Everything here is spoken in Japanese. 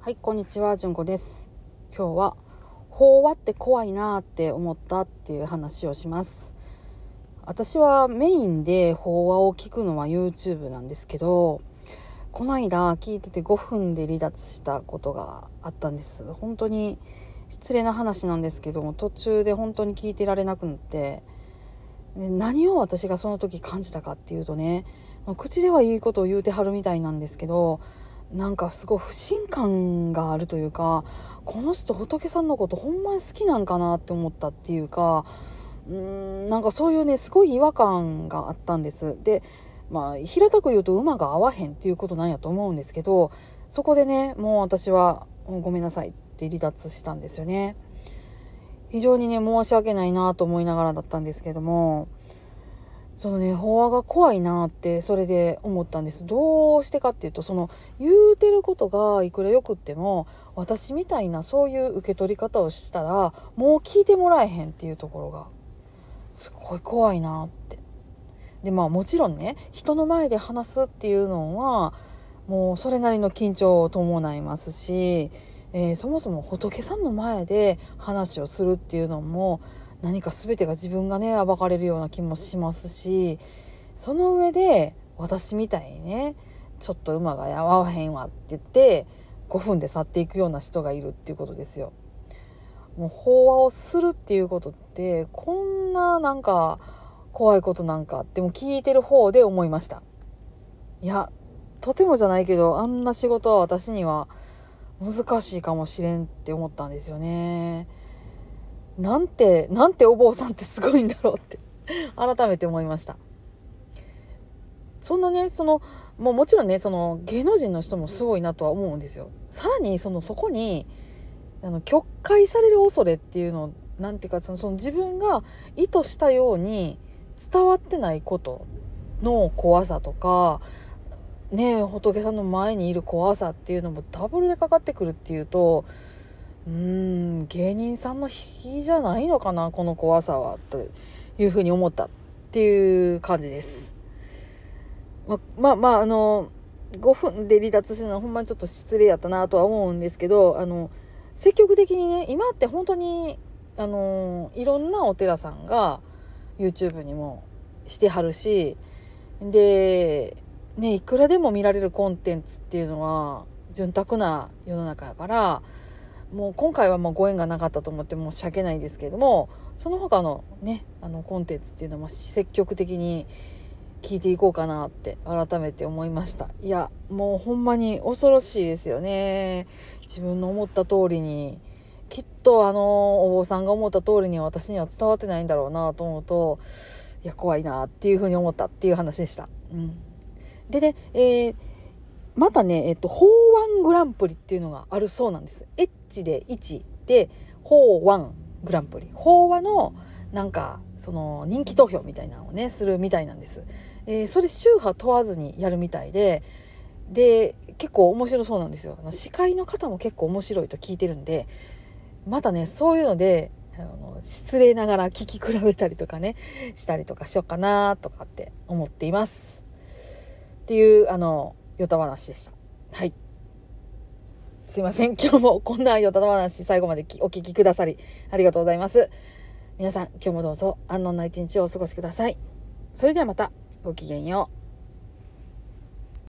はい、こんにちは、じゅんこです。今日は法話って怖いなって思ったっていう話をします。私はメインで法話を聞くのは YouTube なんですけど、この間聞いてて5分で離脱したことがあったんです。本当に失礼な話なんですけども、途中で本当に聞いてられなくなって、で何を私がその時感じたかっていうとね、口ではいいことを言うてはるみたいなんですけど、なんかすごい不信感があるというかこの人仏さんのことほんまに好きなんかなって思ったっていうかうーんなんかそういうねすごい違和感があったんです。でまあ平たく言うと馬が合わへんっていうことなんやと思うんですけどそこでねもう私はごめんなさいって離脱したんですよね。非常にね申し訳ないなと思いながらだったんですけどもそのね法話が怖いなってそれで思ったんです。どうしてかっていうとその言うてることがいくらよくっても私みたいなそういう受け取り方をしたらもう聞いてもらえへんっていうところがすごい怖いなって。でまあもちろんね人の前で話すっていうのはもうそれなりの緊張を伴いますし、えーそもそも仏さんの前で話をするっていうのも何か全てが自分がね暴かれるような気もしますしその上で私みたいにねちょっと馬が合わへんわって言って5分で去っていくような人がいるっていうことですよ。もう法話をするっていうことってこんななんか怖いことなんかっても聞いてる方で思いました。いやとてもじゃないけどあんな仕事は私には難しいかもしれんって思ったんですよね。なんてなんてお坊さんってすごいんだろうって 改めて思いました。そんなねそのもうもちろんねその芸能人の人もすごいなとは思うんですよ。さらにそのそこにあの曲解される恐れっていうのなんていうかそのその自分が意図したように伝わってないことの怖さとかねえ仏さんの前にいる怖さっていうのもダブルでかかってくるっていうとうーん芸人さんの比じゃないのかなこの怖さはというふうに思ったっていう感じです。ままあまああの5分で離脱するのはほんまにちょっと失礼やったなとは思うんですけどあの積極的にね今って本当にあのいろんなお寺さんが YouTube にもしてはるしでねいくらでも見られるコンテンツっていうのは潤沢な世の中やからもう今回はもうご縁がなかったと思って申し訳ないんですけれどもその他のねあのコンテンツっていうのも積極的に聞いていこうかなって改めて思いました。いやもうほんまに恐ろしいですよね。自分の思った通りにきっとあのお坊さんが思った通りに私には伝わってないんだろうなと思うといや怖いなっていうふうに思ったっていう話でした。うん、でね、えーまたね、えっと、法ワングランプリっていうのがあるそうなんです。エッチで1で、法ワングランプリ。法話の、なんか、その人気投票みたいなのをね、するみたいなんです。えーそれ宗派問わずにやるみたいで、で、結構面白そうなんですよ。あの司会の方も結構面白いと聞いてるんで、またね、そういうので、あの失礼ながら聞き比べたりとかね、したりとかしようかなとかって思っています。っていう、あの、ヨタ話でした。はい。すいません。今日もこんなヨタ話最後までお聞きくださりありがとうございます。皆さん、今日もどうぞ安穏な一日をお過ごしください。それではまたごきげんよう。